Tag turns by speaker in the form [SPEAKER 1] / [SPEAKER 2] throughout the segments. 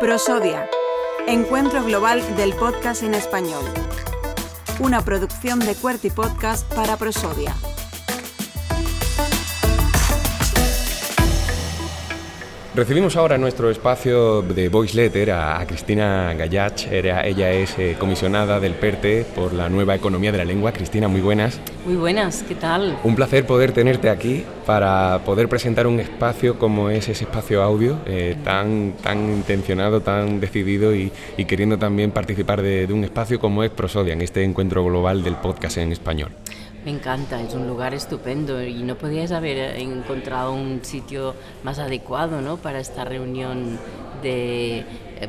[SPEAKER 1] Prosodia, Encuentro Global del Podcast en Español. Una producción de Cuerty Podcast para Prosodia.
[SPEAKER 2] Recibimos ahora en nuestro espacio de Voice Letter a, Cristina Gallach. ella es eh, comisionada del PERTE por la nueva economía de la lengua. Cristina, muy buenas.
[SPEAKER 3] Muy buenas, ¿qué tal?
[SPEAKER 2] Un placer poder tenerte aquí para poder presentar un espacio como es ese espacio audio, eh, tan, tan intencionado, tan decidido y, queriendo también participar de, de un espacio como es Prosodia, en este encuentro global del podcast en español.
[SPEAKER 3] Me encanta, es un lugar estupendo y no podías haber encontrado un sitio más adecuado ¿no? para esta reunión de eh,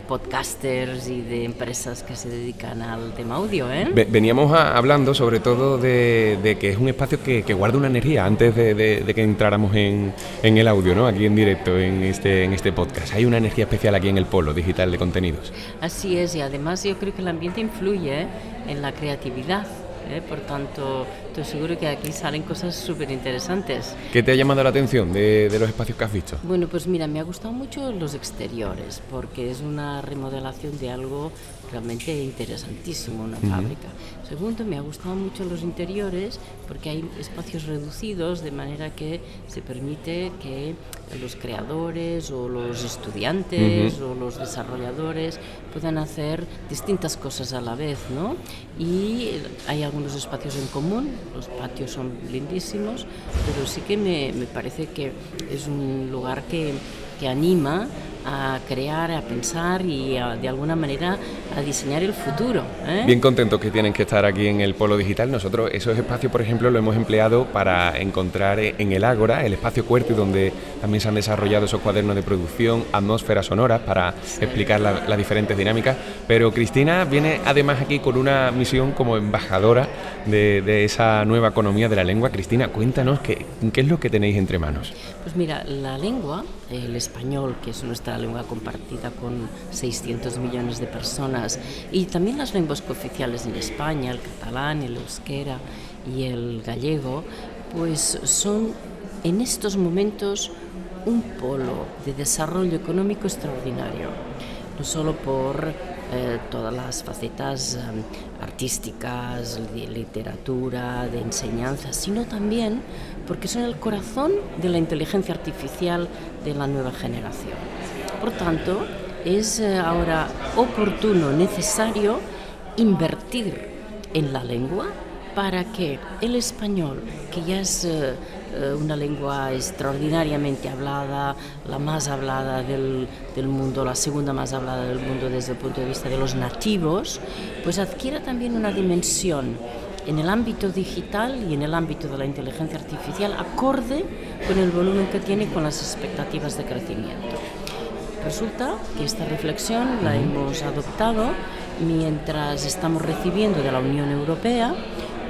[SPEAKER 3] podcasters y de empresas que se dedican al tema audio. ¿eh?
[SPEAKER 2] Veníamos hablando sobre todo de, que es un espacio que, guarda una energía antes de, que entráramos en, en, el audio, ¿no? aquí en directo, en este, en este podcast. Hay una energía especial aquí en el polo digital de contenidos.
[SPEAKER 3] Así es, y además yo creo que el ambiente influye en la creatividad ¿eh? por tanto estoy seguro que aquí salen cosas súper interesantes.
[SPEAKER 2] ¿Qué te ha llamado la atención de, los espacios que has visto?
[SPEAKER 3] Bueno, pues mira, me ha gustado mucho los exteriores, porque es una remodelación de algo realmente interesantísimo, una fábrica. Segundo, me ha gustado mucho los interiores, porque hay espacios reducidos, de manera que se permite que los creadores o los estudiantes o los desarrolladores puedan hacer distintas cosas a la vez, ¿no? Y hay algunos espacios en común, los patios son lindísimos, pero sí que me, me parece que es un lugar que, que anima a crear, a pensar y de alguna manera a diseñar el futuro. ¿eh?
[SPEAKER 2] Bien contento que tienen que estar aquí en el Polo Digital. Nosotros esos espacios, por ejemplo, lo hemos empleado para encontrar en el Ágora, el espacio Cuerti, donde también se han desarrollado esos cuadernos de producción, atmósferas sonoras, para explicar las diferentes dinámicas. Pero Cristina viene además aquí con una misión como embajadora de, de esa nueva economía de la lengua. Cristina, cuéntanos qué, qué es lo que tenéis entre manos.
[SPEAKER 3] Pues mira, la lengua, el español, que es nuestra lengua compartida con 600 millones de personas, y también las lenguas cooficiales en España, el catalán, el euskera y el gallego, pues son en estos momentos un polo de desarrollo económico extraordinario, no solo por eh, todas las facetas eh, artísticas, de literatura, de enseñanza, sino también porque son el corazón de la inteligencia artificial de la nueva generación. Por tanto, es eh, ahora oportuno, necesario invertir en la lengua para que el español, que ya es eh, eh, una lengua extraordinariamente hablada, la más hablada del, del, mundo, la segunda más hablada del mundo desde el punto de vista de los nativos, pues adquiera también una dimensión en el ámbito digital y en el ámbito de la inteligencia artificial acorde con el volumen que tiene y con las expectativas de crecimiento. Resulta que esta reflexión la hemos adoptado mientras estamos recibiendo de la Unión Europea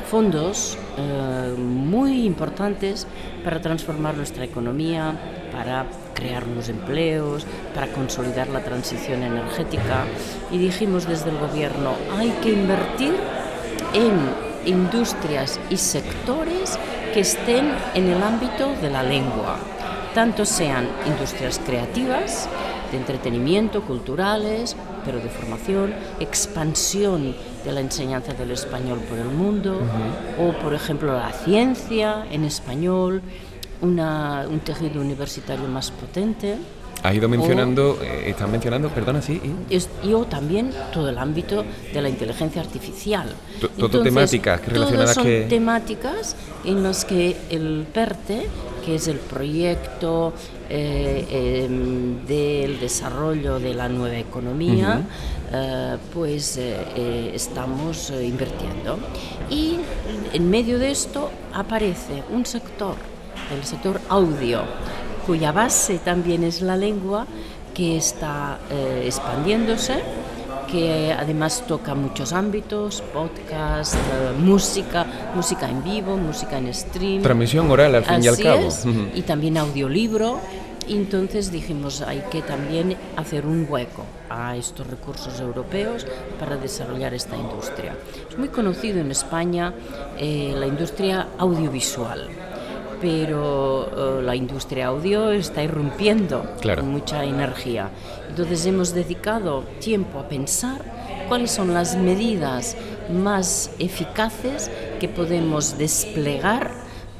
[SPEAKER 3] fondos eh, muy importantes para transformar nuestra economía, para crear nuevos empleos, para consolidar la transición energética. Y dijimos desde el gobierno, hay que invertir en industrias y sectores que estén en el ámbito de la lengua, tanto sean industrias creativas, de entretenimiento, culturales, pero de formación, expansión de la enseñanza del español por el mundo, o por ejemplo la ciencia en español, una, un tejido universitario más potente.
[SPEAKER 2] Ha ido mencionando, eh, están mencionando, perdona, sí.
[SPEAKER 3] Y... o también todo el ámbito de la inteligencia artificial.
[SPEAKER 2] Todo temáticas relacionadas
[SPEAKER 3] son temáticas en las que el PERTE, que es el proyecto eh, em, del desarrollo de la nueva economía, eh, pues estamos invirtiendo. Y en medio de esto aparece un sector, el sector audio, cuya base también es la lengua, que está eh, expandiéndose, que además toca muchos ámbitos, podcast, eh, música, música en vivo, música en stream.
[SPEAKER 2] Transmisión oral al fin y al cabo.
[SPEAKER 3] Y también audiolibro. entonces dijimos, hay que también hacer un hueco a estos recursos europeos para desarrollar esta industria. Es muy conocido en España eh, la industria audiovisual pero la industria audio está irrumpiendo con mucha energía. Entonces hemos dedicado tiempo a pensar cuáles son las medidas más eficaces que podemos desplegar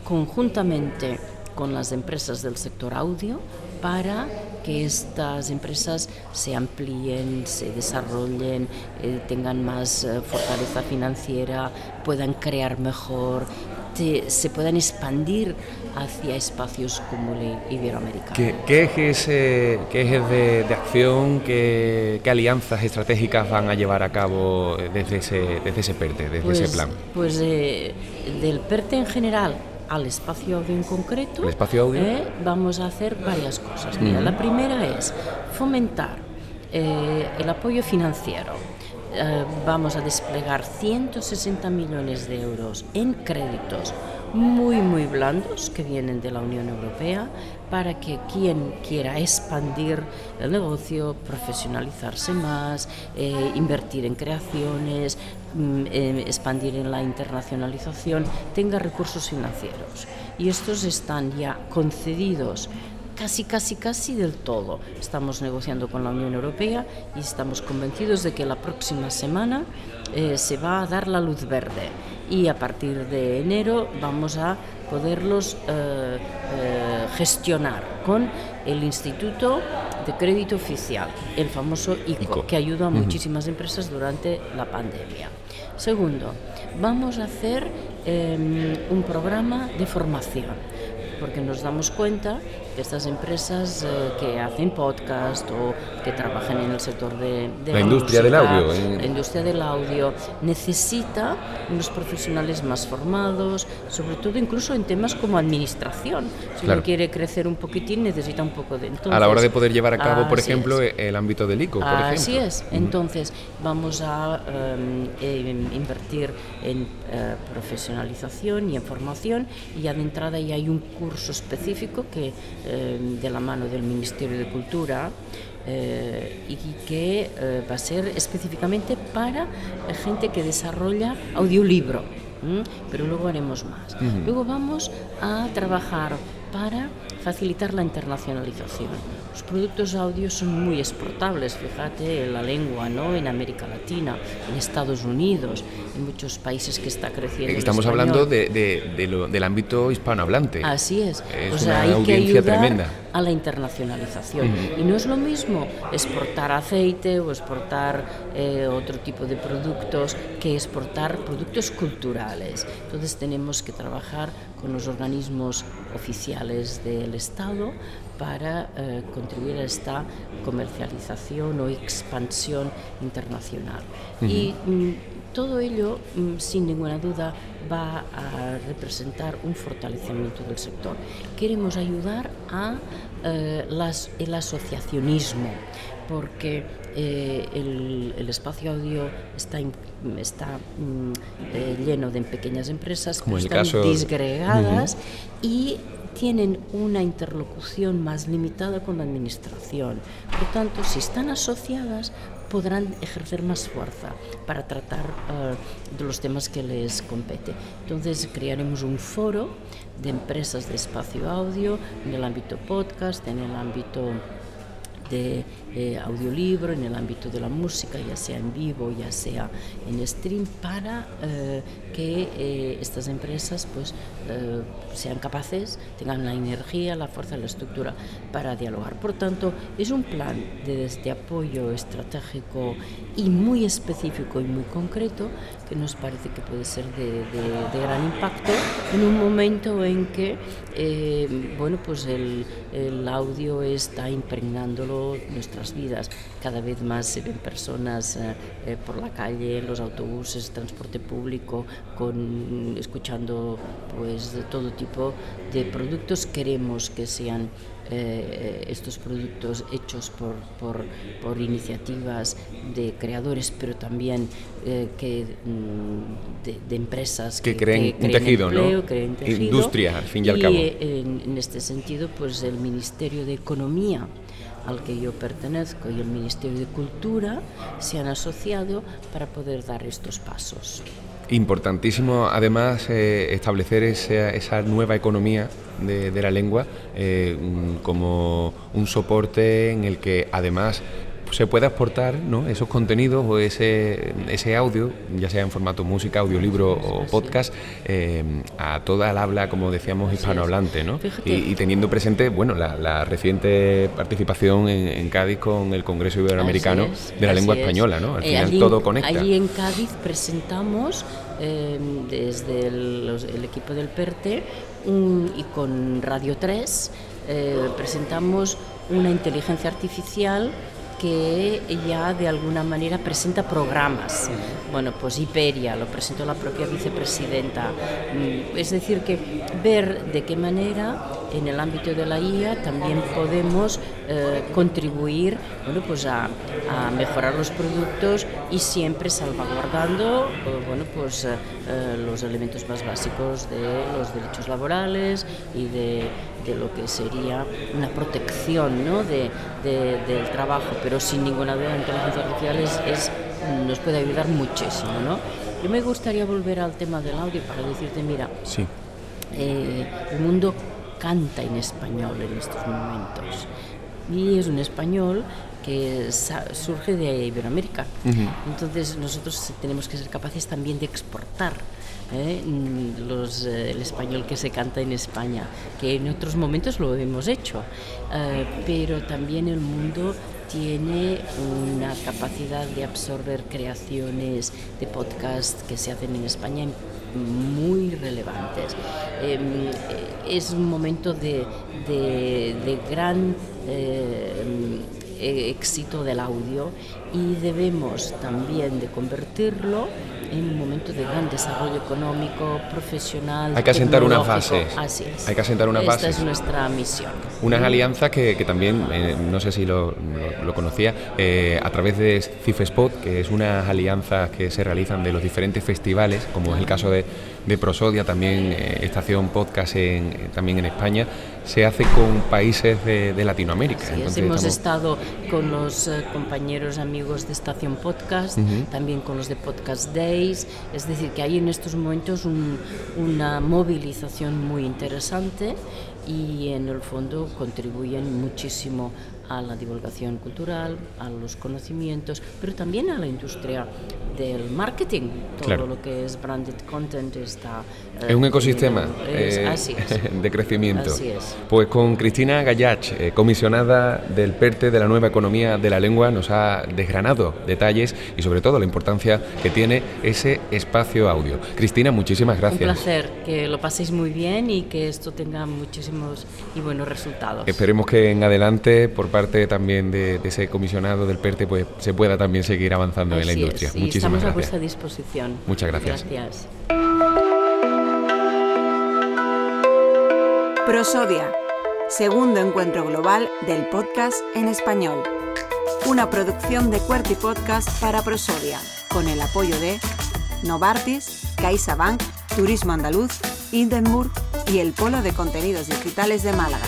[SPEAKER 3] conjuntamente con las empresas del sector audio para que estas empresas se amplíen, se desarrollen, eh, tengan más eh, fortaleza financiera, puedan crear mejor, se puedan expandir hacia espacios como el iberoamericano.
[SPEAKER 2] ¿Qué, qué ejes, eh, qué ejes de, de, acción, qué, qué, alianzas estratégicas van a llevar a cabo desde ese, desde ese PERTE, desde
[SPEAKER 3] pues,
[SPEAKER 2] ese plan?
[SPEAKER 3] Pues eh, del PERTE en general al espacio audio en concreto,
[SPEAKER 2] ¿El espacio audio?
[SPEAKER 3] Eh, vamos a hacer varias cosas. Mira, La primera es fomentar eh, el apoyo financiero. Eh, vamos a desplegar 160 millones de euros en créditos muy, muy blandos que vienen de la Unión Europea para que quien quiera expandir el negocio, profesionalizarse más, eh, invertir en creaciones, mm, eh, expandir en la internacionalización, tenga recursos financieros. Y estos están ya concedidos casi, casi, casi del todo. Estamos negociando con la Unión Europea y estamos convencidos de que la próxima semana eh, se va a dar la luz verde y a partir de enero vamos a poderlos eh, eh, gestionar con el Instituto de Crédito Oficial, el famoso ICO, que ayuda a muchísimas empresas durante la pandemia. Segundo, vamos a hacer em, un programa de formación porque nos damos cuenta estas empresas eh, que hacen podcast o que trabajan en el sector de, de
[SPEAKER 2] la, industria del audio,
[SPEAKER 3] eh. la industria del audio necesita unos profesionales más formados, sobre todo incluso en temas como administración. Si uno quiere crecer un poquitín necesita un poco de entonces,
[SPEAKER 2] a la hora de poder llevar a cabo, por ejemplo, es. el ámbito del ICO, por
[SPEAKER 3] así
[SPEAKER 2] ejemplo.
[SPEAKER 3] es. Entonces vamos a eh, invertir en uh, profesionalización y en formación y ya de entrada ya hay un curso específico que eh, de la mano del Ministerio de Cultura eh, y que eh, va a ser específicamente para gente que desarrolla audiolibro, pero luego haremos más. Uh -huh. Luego vamos a trabajar para facilitar la internacionalización. Los productos audio son muy exportables, fíjate, la lengua, ¿no? En América Latina, en Estados Unidos, en muchos países que está creciendo.
[SPEAKER 2] Estamos
[SPEAKER 3] el
[SPEAKER 2] hablando de, de, de lo, del ámbito hispanohablante.
[SPEAKER 3] Así es.
[SPEAKER 2] Es
[SPEAKER 3] o sea,
[SPEAKER 2] una
[SPEAKER 3] hay que
[SPEAKER 2] audiencia
[SPEAKER 3] ayudar
[SPEAKER 2] tremenda.
[SPEAKER 3] a la internacionalización. Y no es lo mismo exportar aceite o exportar eh, otro tipo de productos que exportar productos culturales. Entonces tenemos que trabajar con los organismos oficiales del Estado para eh, contribuir a esta comercialización o expansión internacional. Uh -huh. Y mm, todo ello, mm, sin ninguna duda, va a representar un fortalecimiento del sector. Queremos ayudar a eh, las, el asociacionismo, porque eh, el, el, espacio audio está, está mm, eh, lleno de pequeñas empresas que están
[SPEAKER 2] caso...
[SPEAKER 3] disgregadas
[SPEAKER 2] uh -huh.
[SPEAKER 3] y tienen una interlocución más limitada con la administración. Por tanto, si están asociadas, podrán ejercer más fuerza para tratar uh, de los temas que les compete. Entonces crearemos un foro de empresas de espacio audio en el ámbito podcast, en el ámbito de eh, audiolibro, en el ámbito de la música, ya sea en vivo, ya sea en stream, para eh, que eh, estas empresas pues, sean capaces, tengan la energía, la fuerza, la estructura para dialogar. Por tanto, es un plan de, de apoyo estratégico y muy específico y muy concreto que nos parece que puede ser de gran impacto en un momento en que bueno, pues el, el audio está impregnándolo nuestras vidas. Cada vez más se ven personas eh, eh, por la calle, en los autobuses, transporte público, con, escuchando pues de todo tipo de productos. Queremos que sean eh, estos productos hechos por, por, por, iniciativas de creadores, pero también eh, que, mm, de, de, empresas
[SPEAKER 2] que, que creen, que creen un tejido,
[SPEAKER 3] empleo,
[SPEAKER 2] ¿no?
[SPEAKER 3] creen tejido.
[SPEAKER 2] Industria, al fin y al cabo.
[SPEAKER 3] Y en, en este sentido, pues el Ministerio de Economía al que yo pertenezco y el Ministerio de Cultura se han asociado para poder dar estos pasos.
[SPEAKER 2] Importantísimo, además, eh, establecer esa, nueva economía de, la lengua eh, como un soporte en el que, además, se pueda exportar ¿no? esos contenidos o ese, ese audio, ya sea en formato música, audiolibro o podcast, eh, a toda el habla, como decíamos, hispanohablante, ¿no? Y, teniendo presente, bueno, la, reciente participación en, Cádiz con el Congreso Iberoamericano de la Lengua Española, ¿no? Al
[SPEAKER 3] eh,
[SPEAKER 2] final todo conecta.
[SPEAKER 3] Allí en Cádiz presentamos eh, desde el, equipo del PERTE y con Radio 3 presentamos una inteligencia artificial que ya de alguna manera presenta programas. Bueno, pues Iberia lo presentó la propia vicepresidenta. Mm, es decir, que ver de qué manera en el ámbito de la IA también podemos eh, contribuir bueno, pues a, mejorar los productos y siempre salvaguardando eh, bueno, pues, eh, los elementos más básicos de los derechos laborales y de, de lo que sería una protección ¿no? de, del trabajo, pero sin ninguna duda la inteligencia artificial es, nos puede ayudar muchísimo. ¿no? Yo me gustaría volver al tema del audio para decirte, mira,
[SPEAKER 2] sí.
[SPEAKER 3] el mundo canta en español en estos momentos. Y es un español que surge de Iberoamérica. Entonces nosotros tenemos que ser capaces también de exportar ¿eh? Los, eh, el español que se canta en España, que en otros momentos lo hemos hecho, eh, pero también el mundo tiene una capacidad de absorber creaciones de podcast que se hacen en España muy relevantes. Em, es un momento de, de, gran eh, éxito del audio y debemos también de convertirlo en un momento de gran desarrollo económico, profesional.
[SPEAKER 2] Hay que asentar una fase.
[SPEAKER 3] Así es.
[SPEAKER 2] Hay que asentar una
[SPEAKER 3] Esta es nuestra misión.
[SPEAKER 2] Unas alianzas que, que también, eh, no sé si lo, lo, conocía, eh, a través de Cifespot, que es unas alianzas que se realizan de los diferentes festivales, como es el caso de, de Prosodia, también eh, Estación Podcast en, también en España, se hace con países de, de Latinoamérica.
[SPEAKER 3] Sí, hemos estado con los compañeros amigos de Estación Podcast, también con los de Podcast Day es decir, que hay en estos momentos una movilización muy interesante y en el fondo contribuyen muchísimo a la divulgación cultural, a los conocimientos, pero también a la industria del marketing. Todo lo que es branded content está...
[SPEAKER 2] Eh, es un ecosistema eh, de crecimiento.
[SPEAKER 3] Así es.
[SPEAKER 2] Pues con Cristina Gallach, eh, comisionada del PERTE de la nueva economía de la lengua, nos ha desgranado detalles y sobre todo la importancia que tiene ese espacio audio. Cristina, muchísimas gracias. Un
[SPEAKER 3] placer, que lo paséis muy bien y que esto tenga muchísimos y buenos resultados.
[SPEAKER 2] Esperemos que en adelante, por parte también de, ese comisionado del PERTE, pues se pueda también seguir avanzando en la industria.
[SPEAKER 3] Muchísimas estamos a vuestra disposición.
[SPEAKER 2] Muchas gracias.
[SPEAKER 3] Gracias.
[SPEAKER 1] Prosodia, segundo encuentro global del podcast en español. Una producción de Cuerti Podcast para Prosodia, con el apoyo de Novartis, CaixaBank, Turismo Andaluz, Hindenburg y el Polo de Contenidos Digitales de Málaga.